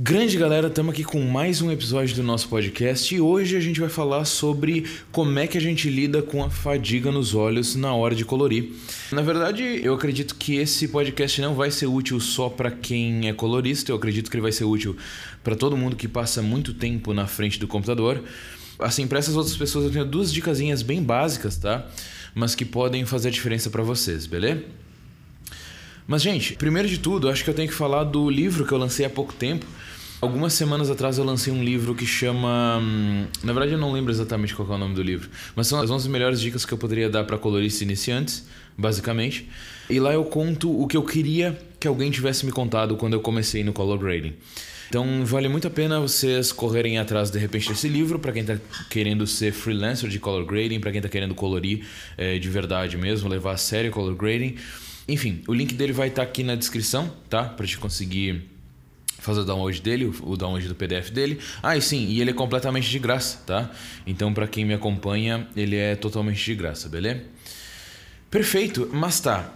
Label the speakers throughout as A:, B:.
A: Grande galera, estamos aqui com mais um episódio do nosso podcast e hoje a gente vai falar sobre como é que a gente lida com a fadiga nos olhos na hora de colorir. Na verdade, eu acredito que esse podcast não vai ser útil só para quem é colorista, eu acredito que ele vai ser útil para todo mundo que passa muito tempo na frente do computador. Assim, para essas outras pessoas eu tenho duas dicasinhas bem básicas, tá? Mas que podem fazer a diferença para vocês, beleza? Mas, gente, primeiro de tudo, acho que eu tenho que falar do livro que eu lancei há pouco tempo. Algumas semanas atrás eu lancei um livro que chama. Hum, na verdade, eu não lembro exatamente qual é o nome do livro, mas são as 11 melhores dicas que eu poderia dar para coloristas iniciantes, basicamente. E lá eu conto o que eu queria que alguém tivesse me contado quando eu comecei no color grading. Então vale muito a pena vocês correrem atrás de repente desse livro para quem está querendo ser freelancer de color grading, para quem está querendo colorir é, de verdade mesmo, levar a sério color grading. Enfim, o link dele vai estar tá aqui na descrição, tá? Para te conseguir fazer o download dele, o download do PDF dele. Ah, e sim, e ele é completamente de graça, tá? Então, para quem me acompanha, ele é totalmente de graça, beleza? Perfeito, mas tá.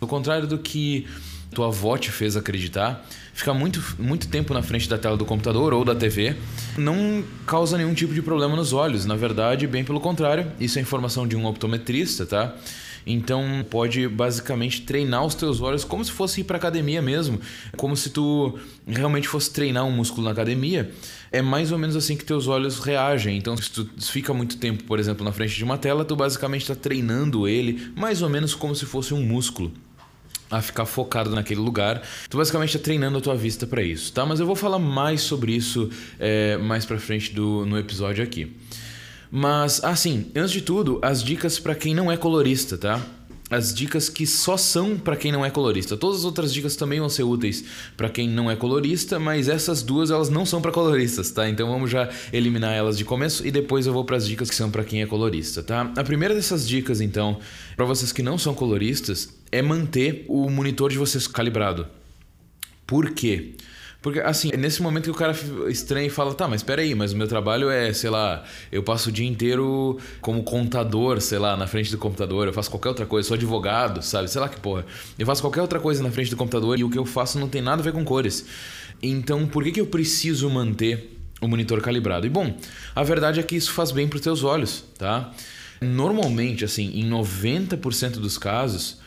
A: Ao contrário do que tua avó te fez acreditar, ficar muito, muito tempo na frente da tela do computador ou da TV não causa nenhum tipo de problema nos olhos. Na verdade, bem pelo contrário, isso é informação de um optometrista, tá? Então pode basicamente treinar os teus olhos como se fosse ir para academia mesmo, como se tu realmente fosse treinar um músculo na academia. É mais ou menos assim que teus olhos reagem. Então se tu fica muito tempo, por exemplo, na frente de uma tela, tu basicamente está treinando ele mais ou menos como se fosse um músculo a ficar focado naquele lugar. Tu basicamente está treinando a tua vista para isso, tá? Mas eu vou falar mais sobre isso é, mais para frente do, no episódio aqui. Mas, assim, antes de tudo, as dicas para quem não é colorista, tá? As dicas que só são para quem não é colorista. Todas as outras dicas também vão ser úteis para quem não é colorista, mas essas duas elas não são para coloristas, tá? Então vamos já eliminar elas de começo e depois eu vou para as dicas que são para quem é colorista, tá? A primeira dessas dicas, então, para vocês que não são coloristas, é manter o monitor de vocês calibrado. Por quê? Porque, assim, é nesse momento que o cara estranha e fala, tá, mas espera aí, mas o meu trabalho é, sei lá, eu passo o dia inteiro como contador, sei lá, na frente do computador, eu faço qualquer outra coisa, sou advogado, sabe? Sei lá que porra. Eu faço qualquer outra coisa na frente do computador e o que eu faço não tem nada a ver com cores. Então, por que, que eu preciso manter o monitor calibrado? E bom, a verdade é que isso faz bem para os teus olhos, tá? Normalmente, assim, em 90% dos casos,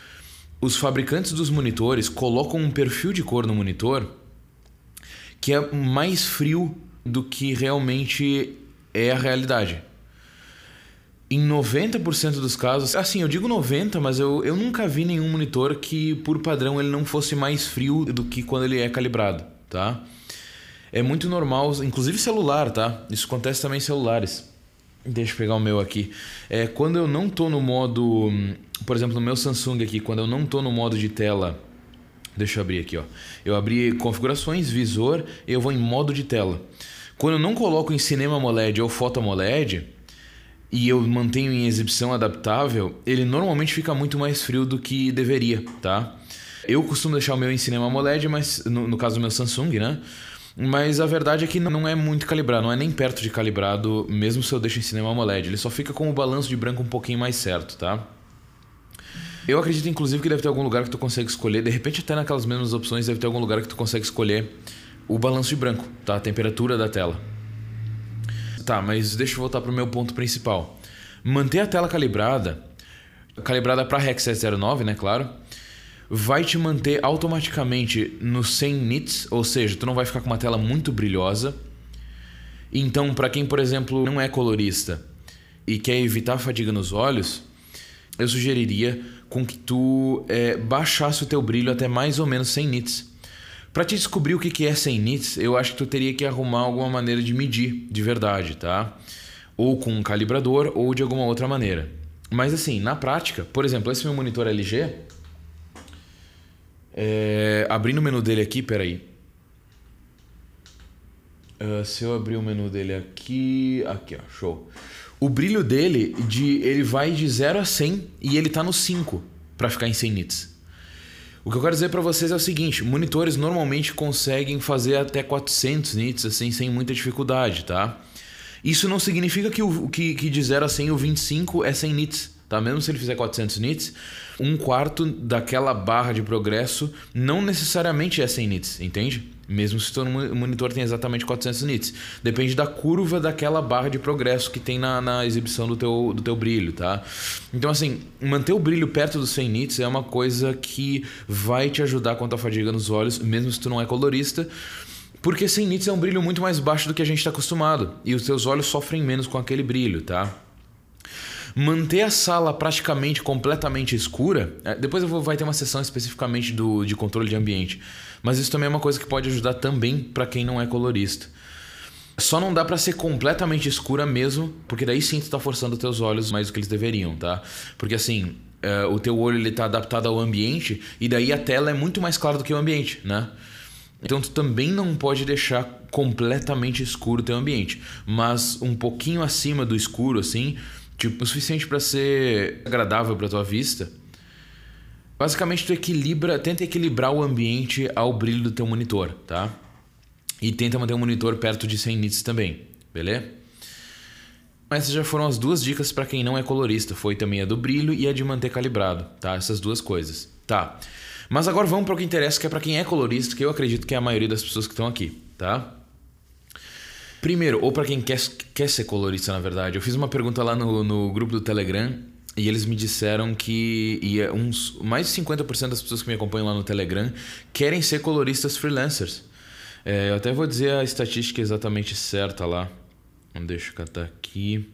A: os fabricantes dos monitores colocam um perfil de cor no monitor que é mais frio do que realmente é a realidade. Em 90% dos casos, assim, eu digo 90, mas eu, eu nunca vi nenhum monitor que, por padrão, ele não fosse mais frio do que quando ele é calibrado, tá? É muito normal, inclusive celular, tá? Isso acontece também em celulares. Deixa eu pegar o meu aqui. É, quando eu não tô no modo, por exemplo, no meu Samsung aqui, quando eu não tô no modo de tela Deixa eu abrir aqui, ó. Eu abri configurações, visor, e eu vou em modo de tela. Quando eu não coloco em Cinema AMOLED ou Foto AMOLED e eu mantenho em exibição adaptável, ele normalmente fica muito mais frio do que deveria, tá? Eu costumo deixar o meu em Cinema AMOLED, mas no, no caso do meu Samsung, né? Mas a verdade é que não é muito calibrado, não é nem perto de calibrado, mesmo se eu deixo em Cinema AMOLED. Ele só fica com o balanço de branco um pouquinho mais certo, tá? Eu acredito, inclusive, que deve ter algum lugar que tu consegue escolher, de repente até naquelas mesmas opções deve ter algum lugar que tu consegue escolher o balanço de branco, tá? A temperatura da tela. Tá, mas deixa eu voltar pro meu ponto principal. Manter a tela calibrada, calibrada para REC 709, né, claro, vai te manter automaticamente no 100 nits, ou seja, tu não vai ficar com uma tela muito brilhosa. Então, para quem, por exemplo, não é colorista e quer evitar fadiga nos olhos, eu sugeriria com que tu é, baixasse o teu brilho até mais ou menos 100 nits. Para te descobrir o que é 100 nits, eu acho que tu teria que arrumar alguma maneira de medir de verdade, tá? Ou com um calibrador ou de alguma outra maneira. Mas assim, na prática, por exemplo, esse meu monitor LG, é, abrindo o menu dele aqui, peraí. Uh, se eu abrir o menu dele aqui, aqui ó, show. O brilho dele, de, ele vai de 0 a 100 e ele tá no 5 para ficar em 100 nits. O que eu quero dizer para vocês é o seguinte: monitores normalmente conseguem fazer até 400 nits assim sem muita dificuldade, tá? Isso não significa que, o, que, que de 0 a 100 o 25 é 100 nits, tá? Mesmo se ele fizer 400 nits, um quarto daquela barra de progresso não necessariamente é 100 nits, entende? Mesmo se o teu monitor tem exatamente 400 nits. Depende da curva daquela barra de progresso que tem na, na exibição do teu, do teu brilho, tá? Então, assim, manter o brilho perto dos 100 nits é uma coisa que vai te ajudar quanto à fadiga nos olhos, mesmo se tu não é colorista. Porque 100 nits é um brilho muito mais baixo do que a gente está acostumado. E os teus olhos sofrem menos com aquele brilho, tá? Manter a sala praticamente completamente escura. É, depois eu vou, vai ter uma sessão especificamente do, de controle de ambiente. Mas isso também é uma coisa que pode ajudar também para quem não é colorista. Só não dá para ser completamente escura mesmo, porque daí sim tu tá forçando teus olhos mais do que eles deveriam, tá? Porque assim, é, o teu olho ele tá adaptado ao ambiente e daí a tela é muito mais clara do que o ambiente, né? Então tu também não pode deixar completamente escuro o teu ambiente, mas um pouquinho acima do escuro assim, tipo, o suficiente para ser agradável para tua vista. Basicamente tu equilibra, tenta equilibrar o ambiente ao brilho do teu monitor, tá? E tenta manter o monitor perto de 100 nits também, beleza? Essas já foram as duas dicas para quem não é colorista, foi também a do brilho e a de manter calibrado, tá? Essas duas coisas. Tá. Mas agora vamos para o que interessa, que é para quem é colorista, que eu acredito que é a maioria das pessoas que estão aqui, tá? Primeiro, ou para quem quer, quer ser colorista, na verdade, eu fiz uma pergunta lá no, no grupo do Telegram e eles me disseram que uns, mais de 50% das pessoas que me acompanham lá no Telegram querem ser coloristas freelancers. É, eu até vou dizer a estatística exatamente certa lá. Deixa eu catar aqui.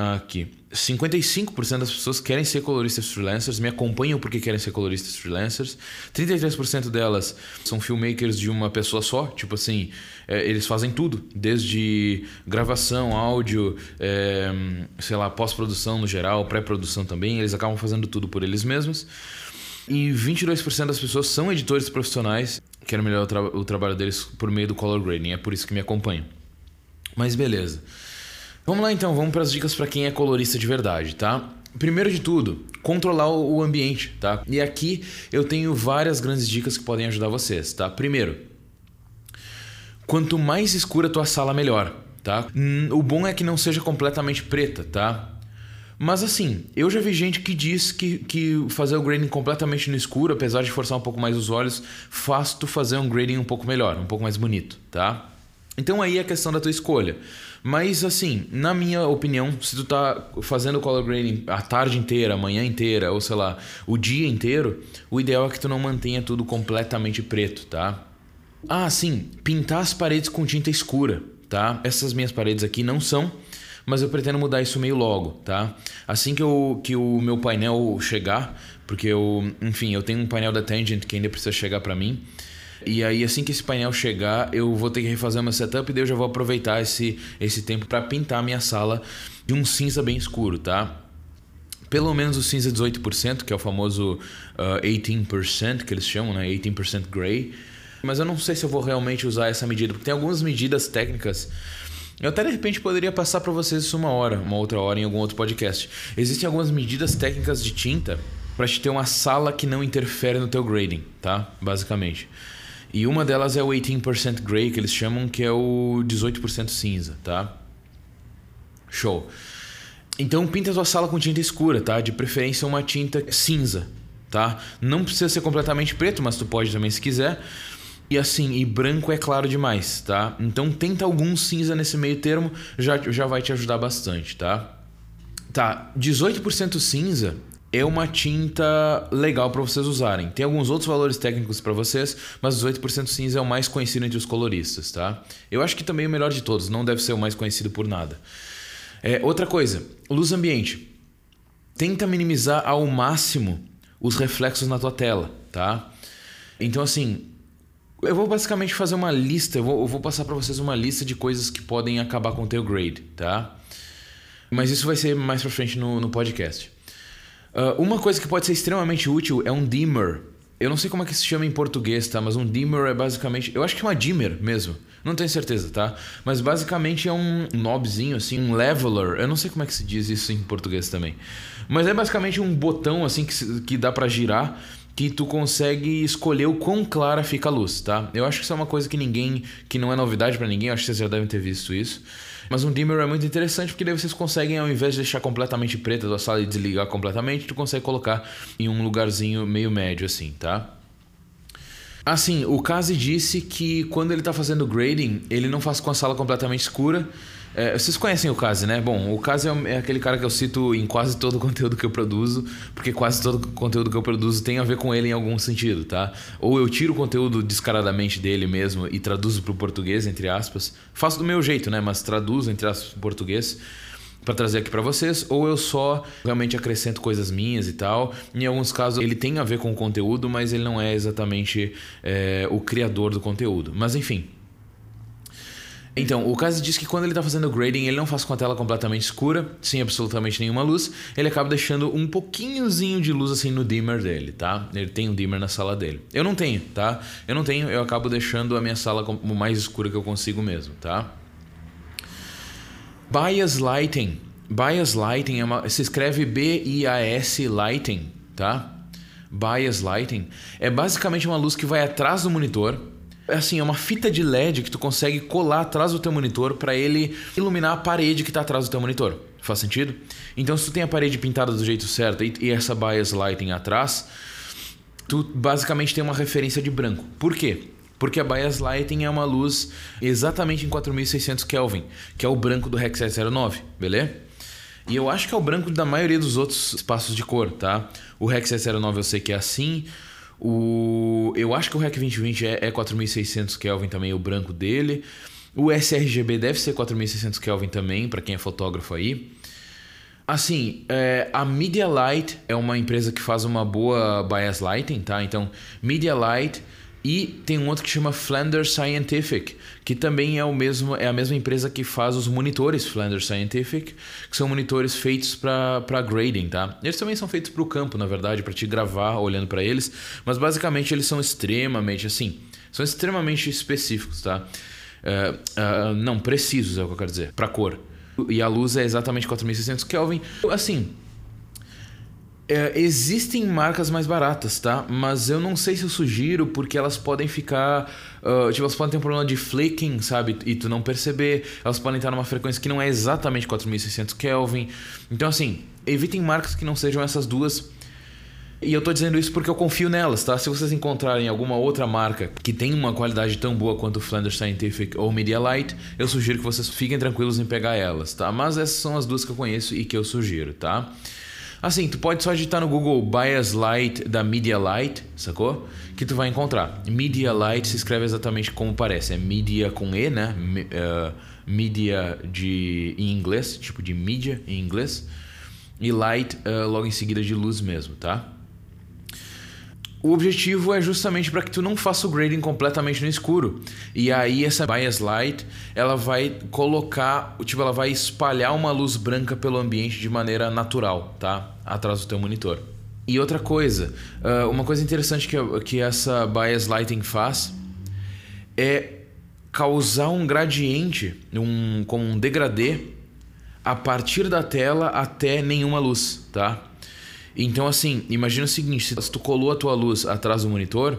A: Aqui. 55% das pessoas querem ser coloristas freelancers, me acompanham porque querem ser coloristas freelancers. 33% delas são filmmakers de uma pessoa só, tipo assim, é, eles fazem tudo, desde gravação, áudio, é, sei lá, pós-produção no geral, pré-produção também, eles acabam fazendo tudo por eles mesmos. E 22% das pessoas são editores profissionais, querem melhorar o, tra o trabalho deles por meio do color grading, é por isso que me acompanham. Mas beleza. Vamos lá então, vamos para as dicas para quem é colorista de verdade, tá? Primeiro de tudo, controlar o ambiente, tá? E aqui eu tenho várias grandes dicas que podem ajudar vocês, tá? Primeiro, quanto mais escura a tua sala, melhor, tá? Hum, o bom é que não seja completamente preta, tá? Mas assim, eu já vi gente que diz que, que fazer o grading completamente no escuro, apesar de forçar um pouco mais os olhos, faz tu fazer um grading um pouco melhor, um pouco mais bonito, tá? Então aí é a questão da tua escolha. Mas assim, na minha opinião, se tu tá fazendo color grading a tarde inteira, a manhã inteira, ou sei lá, o dia inteiro, o ideal é que tu não mantenha tudo completamente preto, tá? Ah, sim, pintar as paredes com tinta escura, tá? Essas minhas paredes aqui não são, mas eu pretendo mudar isso meio logo, tá? Assim que, eu, que o meu painel chegar, porque eu, enfim, eu tenho um painel da Tangent que ainda precisa chegar para mim. E aí, assim que esse painel chegar, eu vou ter que refazer meu setup e daí eu já vou aproveitar esse, esse tempo para pintar a minha sala de um cinza bem escuro, tá? Pelo menos o cinza 18%, que é o famoso uh, 18%, que eles chamam, né? 18% gray. Mas eu não sei se eu vou realmente usar essa medida, porque tem algumas medidas técnicas. Eu até de repente poderia passar para vocês isso uma hora, uma outra hora em algum outro podcast. Existem algumas medidas técnicas de tinta para te ter uma sala que não interfere no teu grading, tá? Basicamente. E uma delas é o 18% gray, que eles chamam, que é o 18% cinza, tá? Show. Então pinta a tua sala com tinta escura, tá? De preferência uma tinta cinza, tá? Não precisa ser completamente preto, mas tu pode também se quiser. E assim, e branco é claro demais, tá? Então tenta algum cinza nesse meio termo, já, já vai te ajudar bastante, tá? Tá, 18% cinza é uma tinta legal para vocês usarem. Tem alguns outros valores técnicos para vocês, mas 18% cinza é o mais conhecido entre os coloristas, tá? Eu acho que também é o melhor de todos, não deve ser o mais conhecido por nada. É, outra coisa, luz ambiente. Tenta minimizar ao máximo os reflexos na tua tela, tá? Então assim, eu vou basicamente fazer uma lista, eu vou, eu vou passar para vocês uma lista de coisas que podem acabar com o teu grade, tá? Mas isso vai ser mais para frente no, no podcast. Uh, uma coisa que pode ser extremamente útil é um dimmer. Eu não sei como é que se chama em português, tá? Mas um dimmer é basicamente. Eu acho que é uma dimmer mesmo. Não tenho certeza, tá? Mas basicamente é um knobzinho, assim, um leveler. Eu não sei como é que se diz isso em português também. Mas é basicamente um botão, assim, que, que dá para girar que tu consegue escolher o quão clara fica a luz, tá? Eu acho que isso é uma coisa que ninguém, que não é novidade para ninguém, eu acho que vocês já devem ter visto isso. Mas um dimmer é muito interessante porque daí vocês conseguem, ao invés de deixar completamente preta a sala e desligar completamente, tu consegue colocar em um lugarzinho meio médio assim, tá? Assim, o Kazi disse que quando ele está fazendo grading, ele não faz com a sala completamente escura. É, vocês conhecem o Kazi, né? Bom, o Kazi é, é aquele cara que eu cito em quase todo o conteúdo que eu produzo, porque quase todo o conteúdo que eu produzo tem a ver com ele em algum sentido, tá? Ou eu tiro o conteúdo descaradamente dele mesmo e traduzo para o português, entre aspas. Faço do meu jeito, né? Mas traduzo, entre aspas, para português para trazer aqui para vocês, ou eu só realmente acrescento coisas minhas e tal. Em alguns casos ele tem a ver com o conteúdo, mas ele não é exatamente é, o criador do conteúdo. Mas enfim. Então, o caso diz que quando ele está fazendo grading, ele não faz com a tela completamente escura, sem absolutamente nenhuma luz, ele acaba deixando um pouquinhozinho de luz assim no dimmer dele, tá? Ele tem um dimmer na sala dele. Eu não tenho, tá? Eu não tenho, eu acabo deixando a minha sala o mais escura que eu consigo mesmo, tá? Bias Lighting. Bias Lighting é uma, se escreve B-I-A-S Lighting, tá? Bias Lighting é basicamente uma luz que vai atrás do monitor. É assim, é uma fita de LED que tu consegue colar atrás do teu monitor para ele iluminar a parede que está atrás do teu monitor. Faz sentido? Então, se tu tem a parede pintada do jeito certo e, e essa bias lighting atrás, tu basicamente tem uma referência de branco. Por quê? Porque a Bias Lighting é uma luz exatamente em 4600 Kelvin, que é o branco do REC 709, beleza? E eu acho que é o branco da maioria dos outros espaços de cor, tá? O REC 709 eu sei que é assim. O... Eu acho que o REC 2020 é, é 4600 Kelvin também, o branco dele. O sRGB deve ser 4600 Kelvin também, para quem é fotógrafo aí. Assim, é, a Media Light é uma empresa que faz uma boa bias lighting, tá? Então, Media Light e tem um outro que chama Flanders Scientific, que também é, o mesmo, é a mesma empresa que faz os monitores Flanders Scientific, que são monitores feitos para grading, tá? Eles também são feitos para o campo, na verdade, para te gravar olhando para eles, mas basicamente eles são extremamente assim, são extremamente específicos, tá? Uh, uh, não, precisos é o que eu quero dizer, para cor. E a luz é exatamente 4600 Kelvin. Assim, é, existem marcas mais baratas, tá? Mas eu não sei se eu sugiro porque elas podem ficar. Uh, tipo, elas podem ter um problema de flicking, sabe? E tu não perceber. Elas podem estar numa frequência que não é exatamente 4600 Kelvin. Então, assim, evitem marcas que não sejam essas duas. E eu tô dizendo isso porque eu confio nelas, tá? Se vocês encontrarem alguma outra marca que tem uma qualidade tão boa quanto o Flanders Scientific ou Media Light, eu sugiro que vocês fiquem tranquilos em pegar elas, tá? Mas essas são as duas que eu conheço e que eu sugiro, tá? Assim, tu pode só digitar no Google Bias Light da Media Light, sacou? Que tu vai encontrar. Media Light se escreve exatamente como parece. É media com E, né? Uh, media de, em inglês, tipo de mídia em inglês. E light uh, logo em seguida de luz mesmo, tá? O objetivo é justamente para que tu não faça o grading completamente no escuro. E aí essa bias light, ela vai colocar, tipo, ela vai espalhar uma luz branca pelo ambiente de maneira natural, tá? Atrás do teu monitor. E outra coisa, ah, uma coisa interessante que, que essa bias lighting faz é causar um gradiente, um, como um degradê, a partir da tela até nenhuma luz, tá? Então, assim, imagina o seguinte: se tu colou a tua luz atrás do monitor,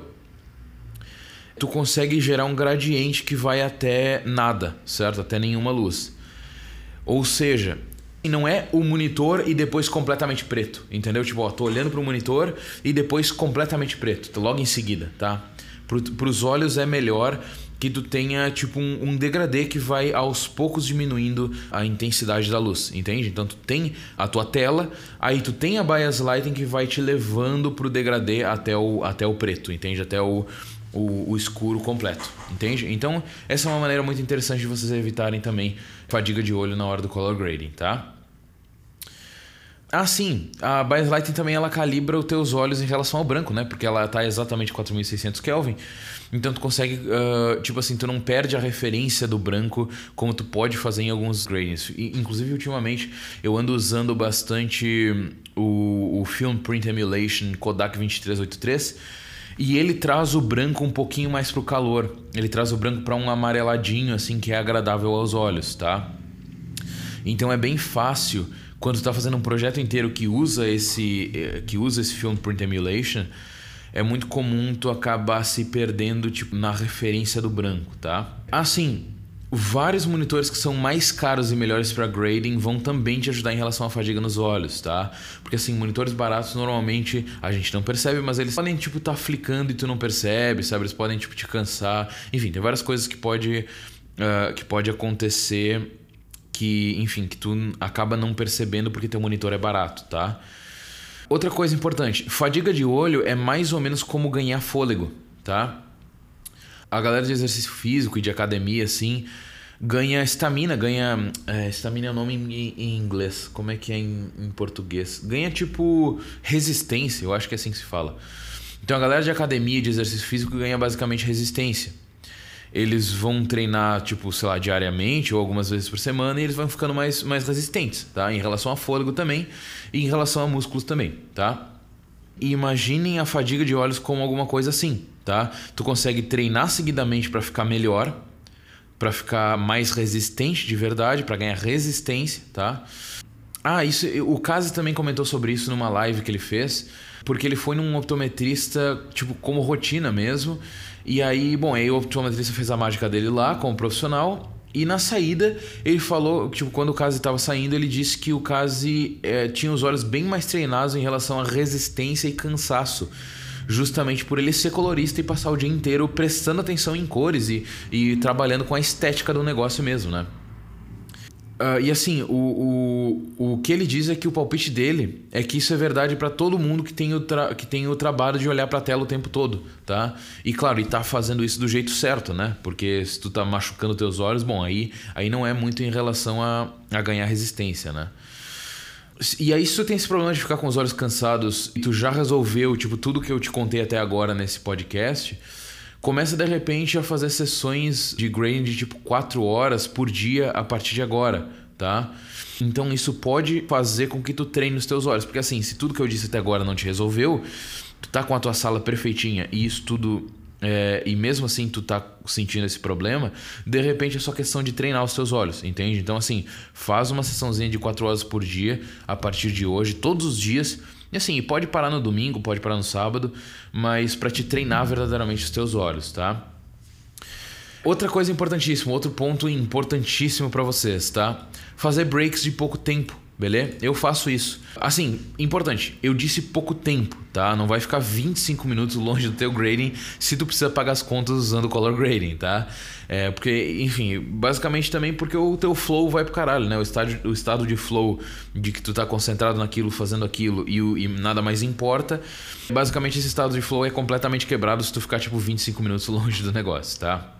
A: tu consegue gerar um gradiente que vai até nada, certo? Até nenhuma luz. Ou seja, não é o monitor e depois completamente preto, entendeu? Tipo, ó, tô olhando para o monitor e depois completamente preto, logo em seguida, tá? Para os olhos é melhor que tu tenha tipo um, um, degradê que vai aos poucos diminuindo a intensidade da luz, entende? Então tu tem a tua tela, aí tu tem a bias lighting que vai te levando pro degradê até o, até o preto, entende? Até o, o, o, escuro completo, entende? Então essa é uma maneira muito interessante de vocês evitarem também fadiga de olho na hora do color grading, tá? Ah, sim. A bias lighting também ela calibra os teus olhos em relação ao branco, né? Porque ela está exatamente 4600 Kelvin. Então tu consegue, uh, tipo assim, tu não perde a referência do branco como tu pode fazer em alguns gradients. inclusive, ultimamente, eu ando usando bastante o, o Film Print Emulation Kodak 2383 e ele traz o branco um pouquinho mais pro calor. Ele traz o branco para um amareladinho, assim, que é agradável aos olhos, tá? Então é bem fácil quando tu tá fazendo um projeto inteiro que usa esse eh, que usa esse film print emulation, é muito comum tu acabar se perdendo tipo na referência do branco, tá? Assim, Vários monitores que são mais caros e melhores para grading vão também te ajudar em relação à fadiga nos olhos, tá? Porque assim, monitores baratos normalmente a gente não percebe, mas eles podem tipo tá flicando e tu não percebe, sabe? Eles podem tipo te cansar. Enfim, tem várias coisas que pode uh, que pode acontecer que, enfim, que tu acaba não percebendo porque teu monitor é barato, tá? Outra coisa importante, fadiga de olho é mais ou menos como ganhar fôlego, tá? a galera de exercício físico e de academia, assim, ganha estamina, ganha. Estamina é, é o nome em, em, inglês. Como é que é em, em, português? Ganha tipo resistência, eu acho que é assim que se fala. Então a galera de academia de exercício físico ganha basicamente resistência. Eles vão treinar, tipo, sei lá, diariamente ou algumas vezes por semana e eles vão ficando mais, mais resistentes, tá? Em relação a fôlego também e em relação a músculos também, tá? E imaginem a fadiga de olhos como alguma coisa assim tá? Tu consegue treinar seguidamente para ficar melhor, para ficar mais resistente de verdade, para ganhar resistência, tá? Ah, isso, o Kazi também comentou sobre isso numa live que ele fez, porque ele foi num optometrista, tipo, como rotina mesmo. E aí, bom, aí o optometrista fez a mágica dele lá como profissional. E na saída, ele falou, tipo, quando o Kazi estava saindo, ele disse que o Kazi é, tinha os olhos bem mais treinados em relação à resistência e cansaço justamente por ele ser colorista e passar o dia inteiro prestando atenção em cores e, e trabalhando com a estética do negócio mesmo, né? Uh, e assim, o, o, o que ele diz é que o palpite dele é que isso é verdade para todo mundo que tem, o que tem o trabalho de olhar para a tela o tempo todo, tá? E claro, e tá fazendo isso do jeito certo, né? Porque se tu tá machucando teus olhos, bom, aí, aí não é muito em relação a, a ganhar resistência, né? E aí, se tu tem esse problema de ficar com os olhos cansados e tu já resolveu, tipo, tudo que eu te contei até agora nesse podcast, começa de repente a fazer sessões de grading de tipo 4 horas por dia a partir de agora, tá? Então isso pode fazer com que tu treine os teus olhos, porque assim, se tudo que eu disse até agora não te resolveu, tu tá com a tua sala perfeitinha e isso tudo é, e mesmo assim tu tá sentindo esse problema, de repente é só questão de treinar os teus olhos, entende? Então assim, faz uma sessãozinha de 4 horas por dia a partir de hoje, todos os dias. E assim, pode parar no domingo, pode parar no sábado, mas para te treinar verdadeiramente os teus olhos, tá? Outra coisa importantíssima, outro ponto importantíssimo para vocês, tá? Fazer breaks de pouco tempo. Beleza? Eu faço isso. Assim, importante, eu disse pouco tempo, tá? Não vai ficar 25 minutos longe do teu grading se tu precisa pagar as contas usando color grading, tá? É, porque, enfim, basicamente também porque o teu flow vai pro caralho, né? O estado, o estado de flow de que tu tá concentrado naquilo, fazendo aquilo e, e nada mais importa. Basicamente, esse estado de flow é completamente quebrado se tu ficar, tipo, 25 minutos longe do negócio, tá?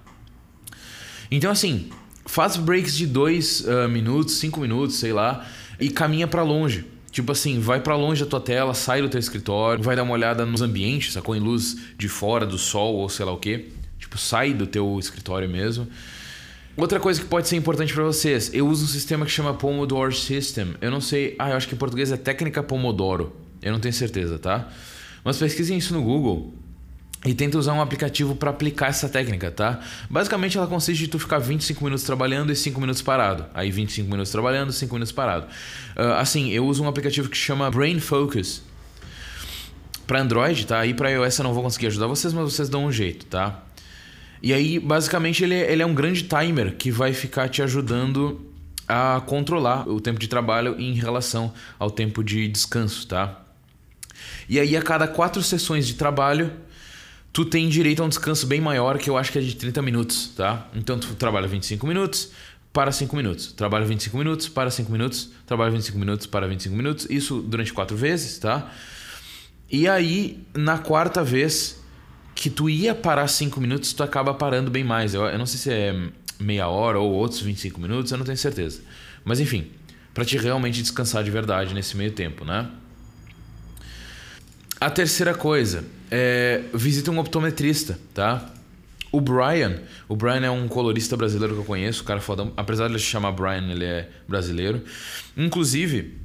A: Então, assim, faz breaks de 2 uh, ah, minutos, 5 minutos, sei lá e caminha para longe. Tipo assim, vai para longe da tua tela, sai do teu escritório, vai dar uma olhada nos ambientes, sacou? Em luz de fora, do sol ou sei lá o que. Tipo, sai do teu escritório mesmo. Outra coisa que pode ser importante para vocês, eu uso um sistema que chama Pomodoro System. Eu não sei, ah, eu acho que em português é técnica Pomodoro. Eu não tenho certeza, tá? Mas pesquisem isso no Google e tenta usar um aplicativo para aplicar essa técnica, tá? Basicamente ela consiste em tu ficar 25 minutos trabalhando e 5 minutos parado. Aí 25 minutos trabalhando, 5 minutos parado. Uh, assim, eu uso um aplicativo que chama Brain Focus. Para Android, tá? E para iOS eu não vou conseguir ajudar vocês, mas vocês dão um jeito, tá? E aí, basicamente, ele é, ele é um grande timer que vai ficar te ajudando a controlar o tempo de trabalho em relação ao tempo de descanso, tá? E aí, a cada quatro sessões de trabalho, tu tem direito a um descanso bem maior, que eu acho que é de 30 minutos, tá? Então tu trabalha 25 minutos, para 5 minutos. Trabalha 25 minutos, para 5 minutos, trabalha 25 minutos, para 25 minutos. Isso durante quatro vezes, tá? E aí, na quarta vez que tu ia parar 5 minutos, tu acaba parando bem mais. Eu, eu não sei se é meia hora ou outros 25 minutos, eu não tenho certeza. Mas enfim, para te realmente descansar de verdade nesse meio tempo, né? A terceira coisa é visita um optometrista, tá? O Brian, o Brian é um colorista brasileiro que eu conheço, o cara fodão. Apesar de ele se chamar Brian, ele é brasileiro. Inclusive,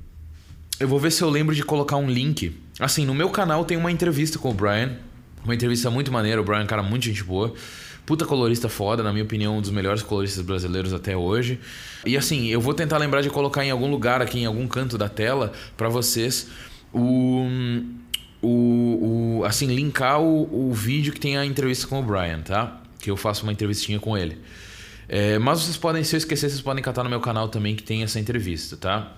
A: eu vou ver se eu lembro de colocar um link. Assim, no meu canal tem uma entrevista com o Brian. Uma entrevista muito maneira. O Brian é um cara muito gente boa. Puta colorista foda, na minha opinião, um dos melhores coloristas brasileiros até hoje. E assim, eu vou tentar lembrar de colocar em algum lugar aqui, em algum canto da tela, para vocês o o, o assim, linkar o, o vídeo que tem a entrevista com o Brian, tá? Que eu faço uma entrevistinha com ele. É, mas vocês podem, se eu esquecer, vocês podem catar no meu canal também que tem essa entrevista, tá?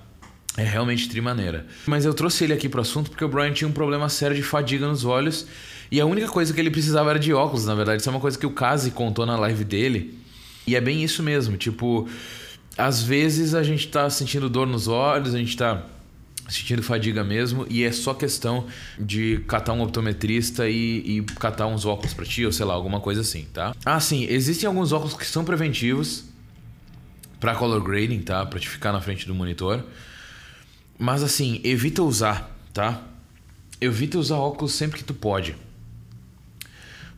A: É realmente trimaneira. Mas eu trouxe ele aqui pro assunto porque o Brian tinha um problema sério de fadiga nos olhos e a única coisa que ele precisava era de óculos, na verdade. Isso é uma coisa que o Kazi contou na live dele. E é bem isso mesmo, tipo, às vezes a gente tá sentindo dor nos olhos, a gente tá sentindo fadiga mesmo e é só questão de catar um optometrista e, e catar uns óculos para ti ou sei lá, alguma coisa assim, tá? Ah, sim, existem alguns óculos que são preventivos para color grading, tá? Para te ficar na frente do monitor. Mas assim, evita usar, tá? Evita usar óculos sempre que tu pode.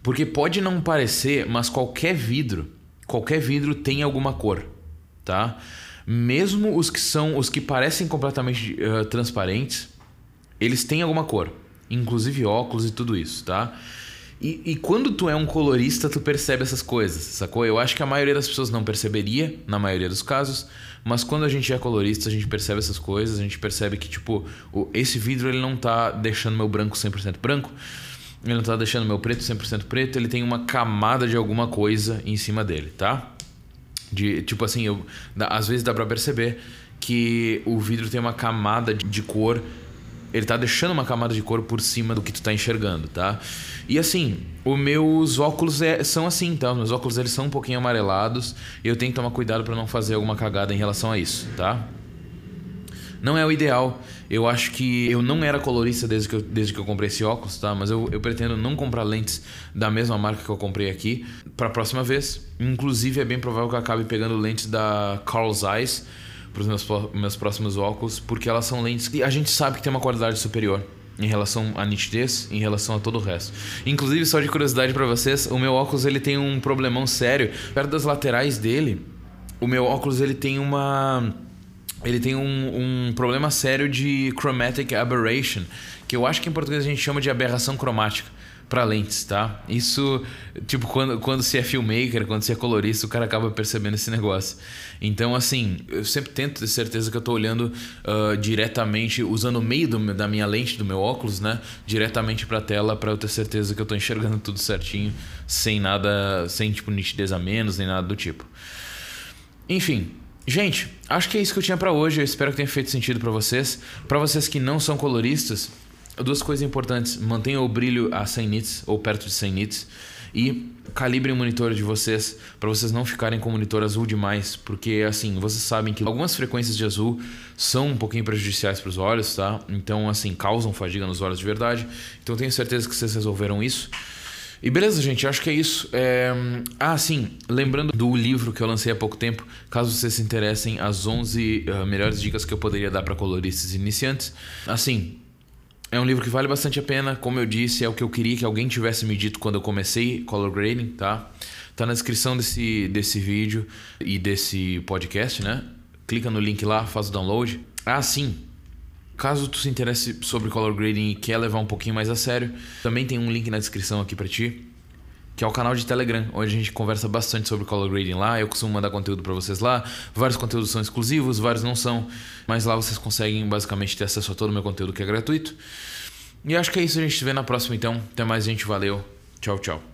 A: Porque pode não parecer, mas qualquer vidro, qualquer vidro tem alguma cor, tá? Mesmo os que são os que parecem completamente uh, transparentes, eles têm alguma cor, inclusive óculos e tudo isso, tá? E, e, quando tu é um colorista, tu percebe essas coisas, sacou? Eu acho que a maioria das pessoas não perceberia, na maioria dos casos, mas quando a gente é colorista, a gente percebe essas coisas, a gente percebe que, tipo, esse vidro ele não tá deixando meu branco 100% branco, ele não tá deixando meu preto 100% preto, ele tem uma camada de alguma coisa em cima dele, tá? De, tipo assim, eu, às vezes dá pra perceber que o vidro tem uma camada de, de cor ele tá deixando uma camada de cor por cima do que tu tá enxergando, tá? E assim, os meus óculos é, são assim, tá? Os meus óculos eles são um pouquinho amarelados e eu tenho que tomar cuidado para não fazer alguma cagada em relação a isso, tá? Não é o ideal. Eu acho que eu não era colorista desde que eu, desde que eu comprei esse óculos, tá? Mas eu, eu pretendo não comprar lentes da mesma marca que eu comprei aqui para a próxima vez. Inclusive, é bem provável que eu acabe pegando lentes da Carl Zeiss para os meus, meus próximos óculos, porque elas são lentes que a gente sabe que tem uma qualidade superior em relação à nitidez, em relação a todo o resto. Inclusive, só de curiosidade para vocês, o meu óculos ele tem um problemão sério. Perto das laterais dele, o meu óculos ele tem uma ele tem um, um problema sério de chromatic aberration, que eu acho que em português a gente chama de aberração cromática para lentes, tá? Isso, tipo, quando, quando se é filmmaker, quando se é colorista, o cara acaba percebendo esse negócio. Então, assim, eu sempre tento ter certeza que eu tô olhando uh, diretamente, usando o meio do, da minha lente, do meu óculos, né? Diretamente pra tela, para eu ter certeza que eu tô enxergando tudo certinho, sem nada, sem, tipo, nitidez a menos, nem nada do tipo. Enfim, gente, acho que é isso que eu tinha para hoje. Eu espero que tenha feito sentido para vocês. Para vocês que não são coloristas, duas coisas importantes. Mantenha o brilho a 100 nits ou perto de 100 nits e calibrem o monitor de vocês para vocês não ficarem com o monitor azul demais, porque assim, vocês sabem que algumas frequências de azul são um pouquinho prejudiciais para os olhos, tá? Então assim, causam fadiga nos olhos de verdade. Então tenho certeza que vocês resolveram isso. E beleza, gente, acho que é isso. É... Ah, sim, lembrando do livro que eu lancei há pouco tempo, caso vocês se interessem, as 11 uh, melhores dicas que eu poderia dar para coloristas iniciantes. Assim, é um livro que vale bastante a pena, como eu disse, é o que eu queria que alguém tivesse me dito quando eu comecei color grading, tá? Tá na descrição desse, desse vídeo e desse podcast, né? Clica no link lá, faz o download. Ah, sim. Caso tu se interesse sobre color grading e quer levar um pouquinho mais a sério, também tem um link na descrição aqui para ti que é o canal de Telegram, onde a gente conversa bastante sobre color grading lá. Eu costumo mandar conteúdo para vocês lá. Vários conteúdos são exclusivos, vários não são, mas lá vocês conseguem basicamente ter acesso a todo o meu conteúdo que é gratuito. E acho que é isso, a gente se vê na próxima então. Até mais, gente. Valeu. Tchau, tchau.